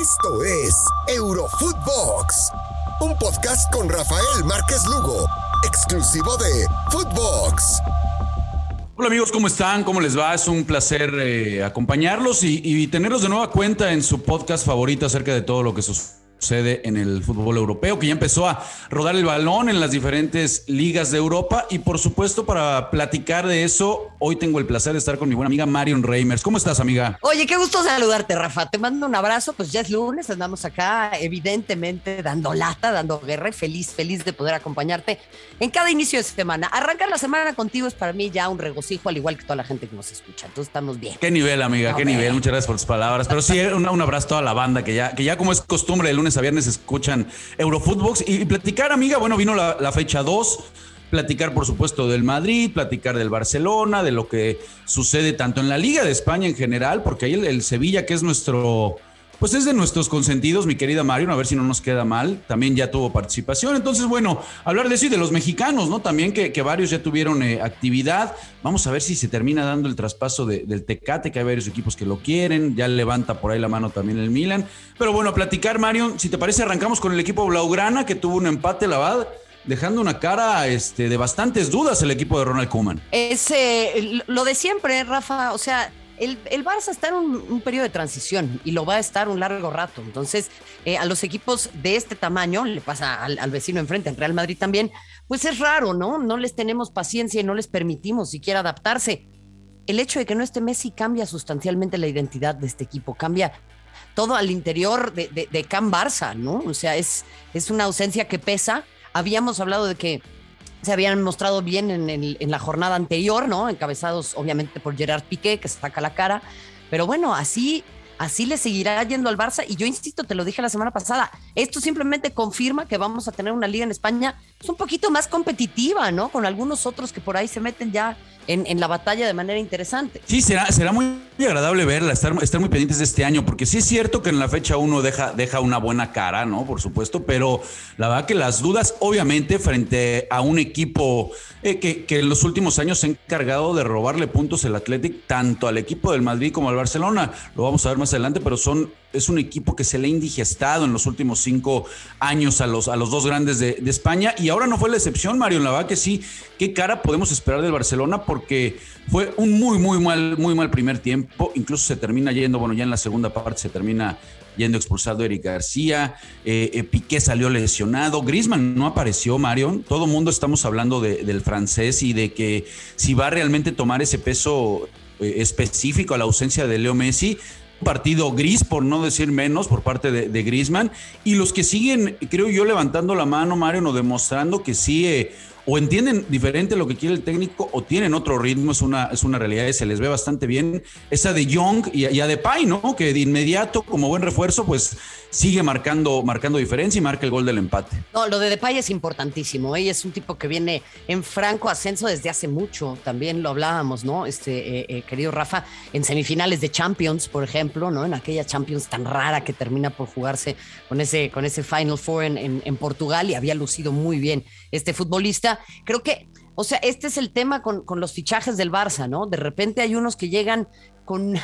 Esto es Eurofootbox, un podcast con Rafael Márquez Lugo, exclusivo de Footbox. Hola amigos, ¿cómo están? ¿Cómo les va? Es un placer eh, acompañarlos y, tenerlos de nueva cuenta en su podcast favorito acerca de todo lo que sucede sucede en el fútbol europeo, que ya empezó a rodar el balón en las diferentes ligas de Europa. Y por supuesto, para platicar de eso, hoy tengo el placer de estar con mi buena amiga Marion Reimers. ¿Cómo estás, amiga? Oye, qué gusto saludarte, Rafa. Te mando un abrazo. Pues ya es lunes, andamos acá, evidentemente, dando lata, dando guerra y feliz, feliz de poder acompañarte en cada inicio de semana. Arrancar la semana contigo es para mí ya un regocijo, al igual que toda la gente que nos escucha. Entonces estamos bien. Qué nivel, amiga, qué nivel. Muchas gracias por tus palabras. Pero sí, un, un abrazo a toda la banda que ya, que ya como es costumbre el lunes a viernes escuchan Eurofootbox. Y, platicar, amiga, bueno, vino la, fecha 2, platicar por supuesto del Madrid, platicar del Barcelona, de lo que sucede tanto en la Liga de España en general, porque ahí el Sevilla, que es nuestro pues es de nuestros consentidos, mi querida Mario, a ver si no nos queda mal. También ya tuvo participación. Entonces, bueno, hablar de eso y de los mexicanos, ¿no? También que, varios ya tuvieron eh, actividad. Vamos a ver si se termina dando el traspaso del Tecate, que hay varios equipos que lo quieren. Ya levanta por ahí la mano también el Milan. Pero bueno, a platicar, Mario, si te parece, arrancamos con el equipo Blaugrana, que tuvo un empate, la verdad dejando una cara este, de bastantes dudas el equipo de Ronald Koeman. Es eh, lo de siempre, Rafa. O sea, el, Barça está en un, periodo de transición y lo va a estar un largo rato. Entonces, eh, a los equipos de este tamaño, le pasa al, vecino enfrente, al Real Madrid también, pues es raro, ¿no? No les tenemos paciencia y no les permitimos siquiera adaptarse. El hecho de que no esté Messi cambia sustancialmente la identidad de este equipo, cambia todo al interior de, de, Can Barça, ¿no? O sea, es, es una ausencia que pesa. Habíamos hablado de que se habían mostrado bien en, la jornada anterior, ¿no? Encabezados obviamente por Gerard Piqué, que saca la cara. Pero bueno, así, así le seguirá yendo al Barça. Y yo insisto, te lo dije la semana pasada, esto simplemente confirma que vamos a tener una liga en España pues, un poquito más competitiva, ¿no? Con algunos otros que por ahí se meten ya en, la batalla de manera interesante. Sí, será, será muy agradable verla, estar, estar muy pendientes de este año, porque sí es cierto que en la fecha uno deja, deja una buena cara, ¿no? Por supuesto, pero la verdad que las dudas, obviamente, frente a un equipo eh, que, que, en los últimos años se ha encargado de robarle puntos el Athletic, tanto al equipo del Madrid como al Barcelona, lo vamos a ver más adelante, pero son es un equipo que se le ha indigestado en los últimos cinco años a los, a los dos grandes de, España y ahora no fue la excepción, Mario. La verdad que sí, qué cara podemos esperar del Barcelona porque fue un muy, muy mal, muy mal primer tiempo. Incluso se termina yendo, bueno, ya en la segunda parte se termina yendo expulsado Eric García, eh, eh, Piqué salió lesionado, Grisman no apareció, Mario. Todo mundo estamos hablando del francés y de que si va a realmente tomar ese peso eh, específico a la ausencia de Leo Messi, partido gris, por no decir menos, por parte de, de Grisman. Y los que siguen, creo yo, levantando la mano, Mario, o demostrando que sí, eh, o entienden diferente lo que quiere el técnico o tienen otro ritmo, es una, es una realidad se les ve bastante bien. Esa de Young y, y a Depay, ¿no? Que de inmediato, como buen refuerzo, pues sigue marcando, marcando diferencia y marca el gol del empate. No, lo de Depay es importantísimo. Ella ¿eh? es un tipo que viene en franco ascenso desde hace mucho. También lo hablábamos, ¿no? Este, eh, eh, querido Rafa, en semifinales de Champions, por ejemplo, ¿no? En aquella Champions tan rara que termina por jugarse con ese, con ese Final Four en, en Portugal y había lucido muy bien este futbolista creo que, o sea, este es el tema con, los fichajes del Barça, ¿no? De repente hay unos que llegan con,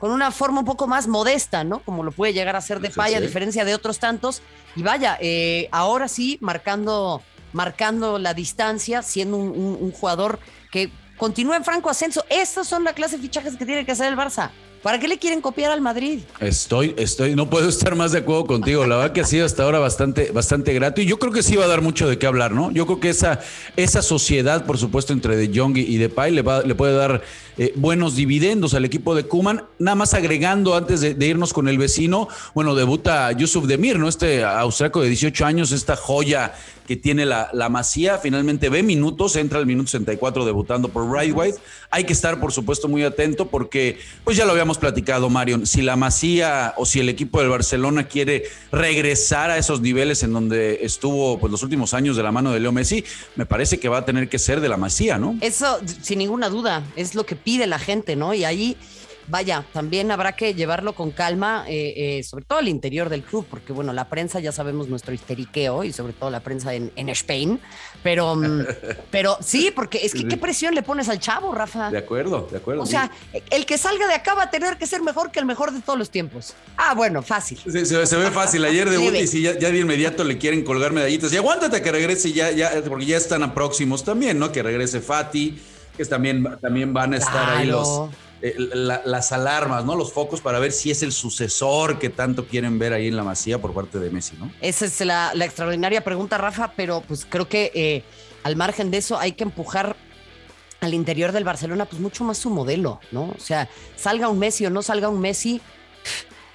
con una forma un poco más modesta, ¿no? Como lo puede llegar a ser de Paya, a diferencia de otros tantos. Y vaya, eh, ahora sí, marcando, marcando la distancia, siendo un, jugador que continúa en franco ascenso. Estas son la clase de fichajes que tiene que hacer el Barça. ¿Para qué le quieren copiar al Madrid? Estoy, estoy, no puedo estar más de acuerdo contigo. La verdad que ha sido hasta ahora bastante, bastante grato y yo creo que sí va a dar mucho de qué hablar, ¿no? Yo creo que esa, esa sociedad, por supuesto, entre De Jong y De Pai le, le puede dar eh, buenos dividendos al equipo de Kuman. Nada más agregando antes de, irnos con el vecino, bueno, debuta Yusuf Demir, ¿no? Este austriaco de 18 años, esta joya que tiene la, la Masía, finalmente ve minutos, entra al minuto 64 debutando por Right White. Hay que estar, por supuesto, muy atento porque, pues ya lo habíamos platicado, Marion, si la Masía o si el equipo del Barcelona quiere regresar a esos niveles en donde estuvo pues, los últimos años de la mano de Leo Messi, me parece que va a tener que ser de la Masía, ¿no? Eso, sin ninguna duda, es lo que pide la gente, ¿no? Y ahí vaya, también habrá que llevarlo con calma, eh, eh, sobre todo al interior del club, porque bueno, la prensa ya sabemos nuestro histeriqueo y sobre todo la prensa en, en Spain, pero, mm, pero sí, porque es que qué presión le pones al chavo, Rafa. De acuerdo, de acuerdo. O sea, el que salga de acá va a tener que ser mejor que el mejor de todos los tiempos. Ah, bueno, fácil. Se, ve fácil. Ayer de y ya, ya, de inmediato le quieren colgar medallitas. Y aguántate que regrese ya, ya, porque ya están a próximos también, ¿no? Que regrese Fati, que también, también van a estar ahí los eh, las alarmas, ¿no? Los focos para ver si es el sucesor que tanto quieren ver ahí en la masía por parte de Messi, ¿no? Esa es la, extraordinaria pregunta, Rafa, pero pues creo que eh, al margen de eso hay que empujar al interior del Barcelona, pues mucho más su modelo, ¿no? O sea, salga un Messi o no salga un Messi,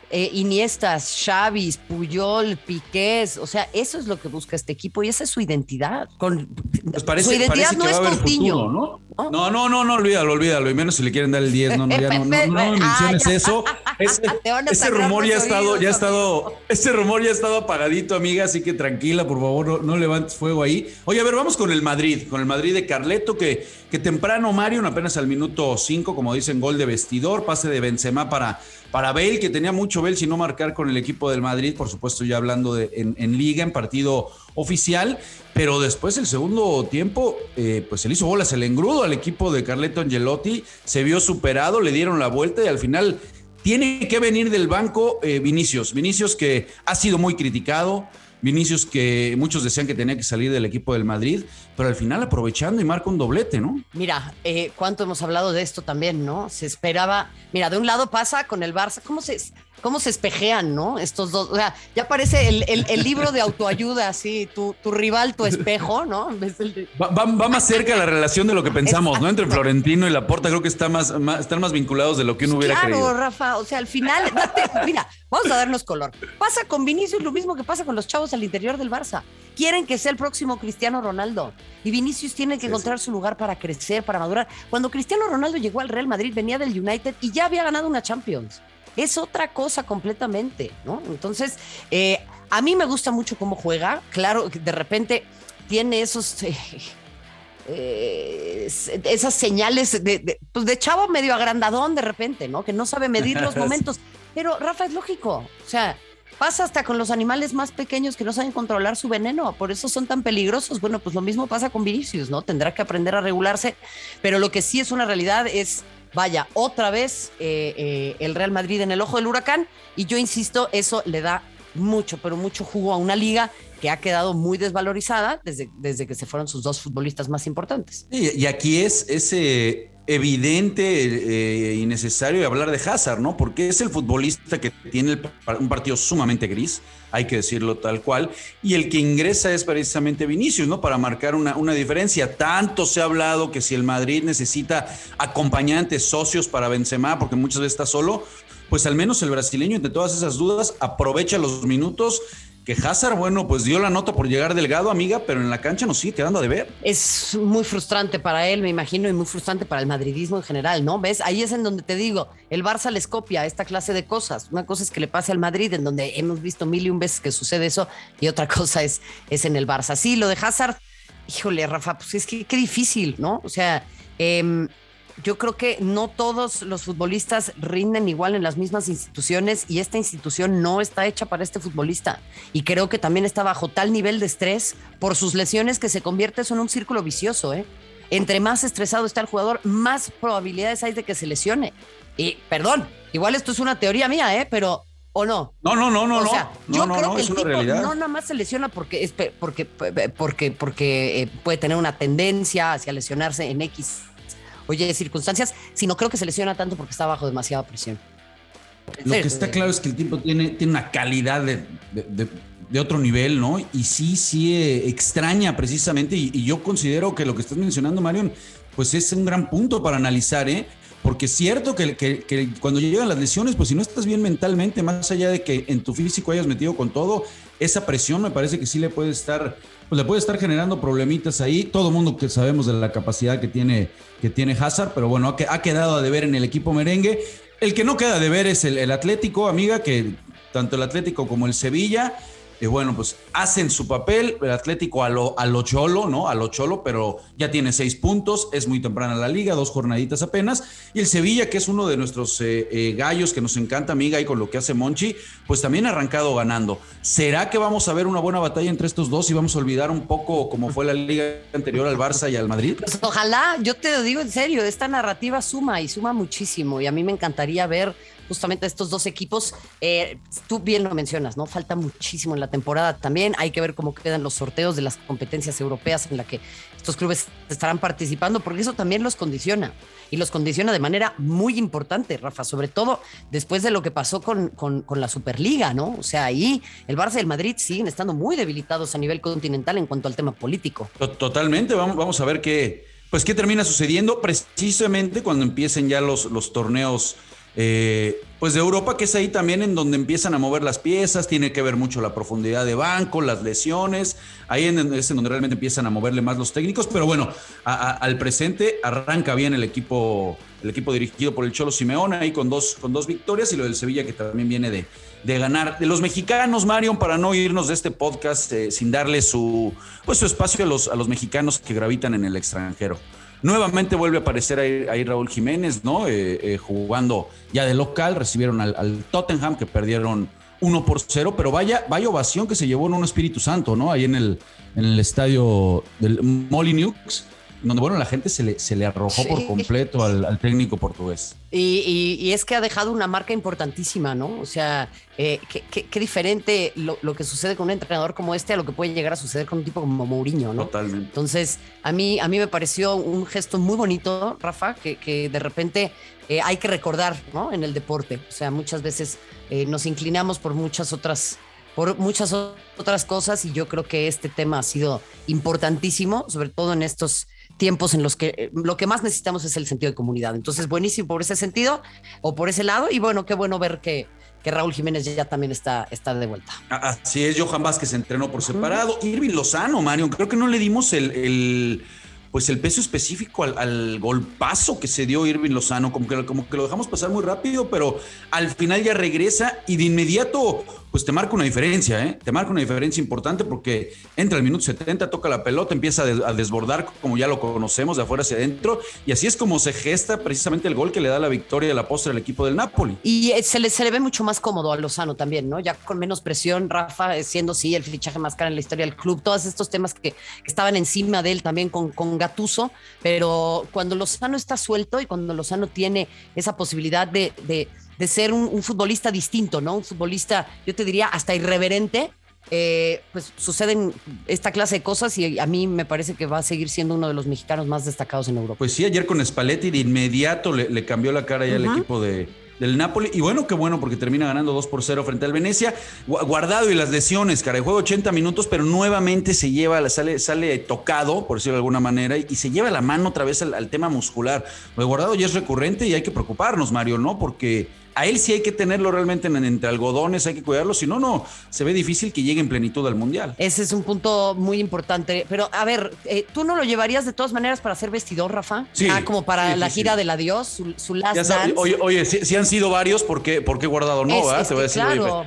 eh, Iniestas, Xavis, Puyol, Piqués, o sea, eso es lo que busca este equipo y esa es su identidad. Con, pues parece, su identidad no es Coutinho. ¿no? ¿No? no, no, no, olvídalo, olvídalo, y menos si le quieren dar el 10, no, no, ya no, no, no, menciones eso. Ese, ese rumor ya ha estado, ya ha estado, ese rumor ya ha estado apagadito, amiga, así que tranquila, por favor, no, levantes fuego ahí. Oye, a ver, vamos con el Madrid, con el Madrid de Carleto, que, que temprano Mario, apenas al minuto 5, como dicen, gol de vestidor, pase de Benzema para para Bale, que tenía mucho Bale si no marcar con el equipo del Madrid, por supuesto ya hablando de, en, liga, en partido oficial, pero después el segundo tiempo, eh, pues se le hizo bolas el engrudo al equipo de Carleto Angelotti, se vio superado, le dieron la vuelta y al final tiene que venir del banco eh, Vinicius, Vinicius que ha sido muy criticado, Vinicius que muchos decían que tenía que salir del equipo del Madrid, pero al final aprovechando y marca un doblete, ¿no? Mira, eh, cuánto hemos hablado de esto también, ¿no? Se esperaba, mira, de un lado pasa con el Barça, ¿cómo se, cómo se espejean, ¿no? Estos dos, o sea, ya parece el, libro de autoayuda, así, tu, tu, rival, tu espejo, ¿no? Va, más cerca la relación de lo que pensamos, ¿no? Entre Florentino y Laporta, creo que está más, están más vinculados de lo que uno hubiera creído. Claro, Rafa, o sea, al final, mira, vamos a darnos color. Pasa con Vinicius lo mismo que pasa con los chavos al interior del Barça. Quieren que sea el próximo Cristiano Ronaldo. Y Vinicius tiene que encontrar su lugar para crecer, para madurar. Cuando Cristiano Ronaldo llegó al Real Madrid, venía del United y ya había ganado una Champions es otra cosa completamente, ¿no? Entonces, eh, a mí me gusta mucho cómo juega. Claro, de repente tiene esos. Eh, eh, esas señales de, pues de chavo medio agrandadón de repente, ¿no? Que no sabe medir los momentos. Pero Rafa es lógico. O sea, pasa hasta con los animales más pequeños que no saben controlar su veneno, por eso son tan peligrosos. Bueno, pues lo mismo pasa con Vinicius, ¿no? Tendrá que aprender a regularse, pero lo que sí es una realidad es vaya, otra vez eh, eh, el Real Madrid en el ojo del huracán. Y yo insisto, eso le da mucho, pero mucho jugo a una liga que ha quedado muy desvalorizada desde, desde que se fueron sus dos futbolistas más importantes. y aquí es ese evidente eh, y necesario hablar de Hazard, ¿no? Porque es el futbolista que tiene un partido sumamente gris, hay que decirlo tal cual, y el que ingresa es precisamente Vinicius, ¿no? Para marcar una, una diferencia. Tanto se ha hablado que si el Madrid necesita acompañantes, socios para Benzema, porque muchas veces está solo, pues al menos el brasileño, entre todas esas dudas, aprovecha los minutos que Hazard, bueno, pues dio la nota por llegar delgado, amiga, pero en la cancha nos sigue quedando de ver. Es muy frustrante para él, me imagino, y muy frustrante para el madridismo en general, ¿no? ¿Ves? Ahí es en donde te digo, el Barça les copia esta clase de cosas. Una cosa es que le pase al Madrid, en donde hemos visto mil y un veces que sucede eso, y otra cosa es, es en el Barça. Sí, lo de Hazard, híjole, Rafa, pues es que qué difícil, ¿no? O sea, eh, yo creo que no todos los futbolistas rinden igual en las mismas instituciones y esta institución no está hecha para este futbolista. Y creo que también está bajo tal nivel de estrés por sus lesiones que se convierte eso en un círculo vicioso. ¿eh? Entre más estresado está el jugador, más probabilidades hay de que se lesione. Y perdón, igual esto es una teoría mía, ¿eh? pero ¿o no? No, no, no, no. O sea, yo creo que el tipo no nada más se lesiona porque, porque, porque, porque eh, puede tener una tendencia hacia lesionarse en X oye, circunstancias, sino creo que se lesiona tanto porque está bajo demasiada presión. Lo que está claro es que el tiempo tiene, tiene una calidad de, de, otro nivel, ¿no? Y sí, sí eh, extraña precisamente, y, yo considero que lo que estás mencionando, Marion, pues es un gran punto para analizar, ¿eh? Porque es cierto que, que, cuando llegan las lesiones, pues si no estás bien mentalmente, más allá de que en tu físico hayas metido con todo, esa presión me parece que sí le puede estar pues le puede estar generando problemitas ahí. Todo mundo que sabemos de la capacidad que tiene, que tiene Hazard, pero bueno, ha, quedado a deber en el equipo merengue. El que no queda de ver es el, Atlético, amiga, que tanto el Atlético como el Sevilla Bueno, pues hacen su papel, el Atlético a lo, a lo cholo, ¿no? A lo cholo, pero ya tiene seis puntos, es muy temprana la liga, dos jornaditas apenas. Y el Sevilla, que es uno de nuestros eh, eh, gallos que nos encanta, amiga, y con lo que hace Monchi, pues también ha arrancado ganando. ¿Será que vamos a ver una buena batalla entre estos dos y vamos a olvidar un poco cómo fue la liga anterior al Barça y al Madrid? Pues ojalá, yo te lo digo en serio, esta narrativa suma y suma muchísimo. Y a mí me encantaría ver justamente estos dos equipos. Eh, tú bien lo mencionas, ¿no? Falta muchísimo en la temporada también. Hay que ver cómo quedan los sorteos de las competencias europeas en la que estos clubes estarán participando, porque eso también los condiciona. Y los condiciona de manera muy importante, Rafa, sobre todo después de lo que pasó con, con, la Superliga, ¿no? O sea, ahí el Barça y el Madrid siguen estando muy debilitados a nivel continental en cuanto al tema político. Totalmente, vamos, vamos a ver qué, pues, qué termina sucediendo precisamente cuando empiecen ya los, los torneos eh, pues de Europa, que es ahí también en donde empiezan a mover las piezas, tiene que ver mucho la profundidad de banco, las lesiones, ahí es en donde realmente empiezan a moverle más los técnicos, pero bueno, al presente arranca bien el equipo, el equipo dirigido por el Cholo Simeone, ahí con dos, con dos victorias y lo del Sevilla que también viene de, de ganar. De los mexicanos, Marion, para no irnos de este podcast eh, sin darle su, pues, su espacio a los, a los mexicanos que gravitan en el extranjero. Nuevamente vuelve a aparecer ahí, Raúl Jiménez, ¿no? Eh, eh, jugando ya de local, recibieron al, Tottenham que perdieron 1 por 0, pero vaya, vaya ovación que se llevó en un Espíritu Santo, ¿no? Ahí en el, en el estadio del Molineux donde bueno, la gente se le, se le arrojó por completo al, técnico portugués. Y, es que ha dejado una marca importantísima, ¿no? O sea, eh, qué, diferente lo, que sucede con un entrenador como este a lo que puede llegar a suceder con un tipo como Mourinho, ¿no? Totalmente. Entonces, a mí, a mí me pareció un gesto muy bonito, Rafa, que, de repente eh, hay que recordar, ¿no? En el deporte. O sea, muchas veces eh, nos inclinamos por muchas otras por muchas otras cosas y yo creo que este tema ha sido importantísimo, sobre todo en estos tiempos en los que eh, lo que más necesitamos es el sentido de comunidad. Entonces, buenísimo por ese sentido o por ese lado. Y bueno, qué bueno ver que, que Raúl Jiménez ya también está, está de vuelta. Así es, Johan Vázquez se entrenó por separado. Irving Lozano, Mario, creo que no le dimos el, pues el peso específico al, golpazo que se dio Irving Lozano, como que, como que lo dejamos pasar muy rápido, pero al final ya regresa y de inmediato pues te marca una diferencia, ¿eh? Te marca una diferencia importante porque entra el minuto 70, toca la pelota, empieza a desbordar como ya lo conocemos de afuera hacia adentro y así es como se gesta precisamente el gol que le da la victoria de la postre al equipo del Napoli. Y eh, se le, se le ve mucho más cómodo a Lozano también, ¿no? Ya con menos presión, Rafa, eh, siendo sí el fichaje más caro en la historia del club, todos estos temas que, estaban encima de él también con, con Gatuso, pero cuando Lozano está suelto y cuando Lozano tiene esa posibilidad de ser un, futbolista distinto, ¿no? Un futbolista, yo te diría, hasta irreverente. Eh, pues suceden esta clase de cosas y a mí me parece que va a seguir siendo uno de los mexicanos más destacados en Europa. Pues sí, ayer con Spalletti de inmediato le, cambió la cara ya al equipo de, del Napoli. Y bueno, qué bueno, porque termina ganando 2 por 0 frente al Venecia. Guardado y las lesiones, cara. Juega 80 minutos, pero nuevamente se lleva, sale, sale tocado, por decirlo de alguna manera, y, se lleva la mano otra vez al, al tema muscular. Lo de guardado ya es recurrente y hay que preocuparnos, Mario, ¿no? Porque a él sí hay que tenerlo realmente entre algodones, hay que cuidarlo, si no, no, se ve difícil que llegue en plenitud al Mundial. Ese es un punto muy importante, pero a ver, eh, ¿tú no lo llevarías de todas maneras para ser vestidor, Rafa? Sí. Ah, como para la gira del adiós, su, su last dance. Oye, oye si, han sido varios, ¿por qué, por qué guardado no? Es, es claro.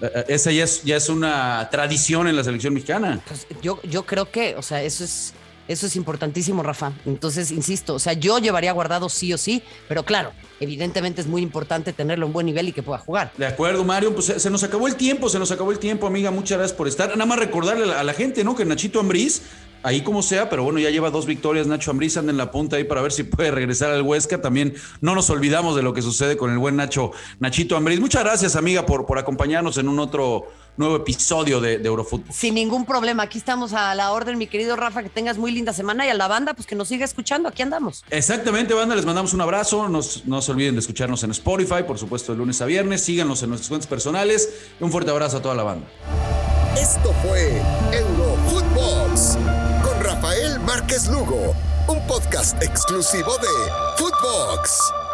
Eh, eh, esa ya es, ya es una tradición en la selección mexicana. Pues yo, yo creo que, o sea, eso es eso es importantísimo, Rafa. Entonces, insisto, o sea, yo llevaría guardado sí o sí, pero claro, evidentemente es muy importante tenerlo en buen nivel y que pueda jugar. De acuerdo, Mario, pues se nos acabó el tiempo, se nos acabó el tiempo, amiga. Muchas gracias por estar. Nada más recordarle a la gente, ¿no? Que Nachito Ambriz ahí como sea, pero bueno, ya lleva dos victorias. Nacho Ambriz anda en la punta ahí para ver si puede regresar al Huesca. También no nos olvidamos de lo que sucede con el buen Nacho, Nachito Ambriz. Muchas gracias, amiga, por, por acompañarnos en un otro nuevo episodio de, de Eurofútbol. Sin ningún problema, aquí estamos a la orden, mi querido Rafa, que tengas muy linda semana y a la banda, pues que nos siga escuchando, aquí andamos. Exactamente, banda, les mandamos un abrazo, Nos, no se olviden de escucharnos en Spotify, por supuesto, de lunes a viernes, síganos en nuestras cuentas personales, un fuerte abrazo a toda la banda. Esto fue Eurofootbox Rafael Márquez Lugo, un podcast exclusivo de Footbox.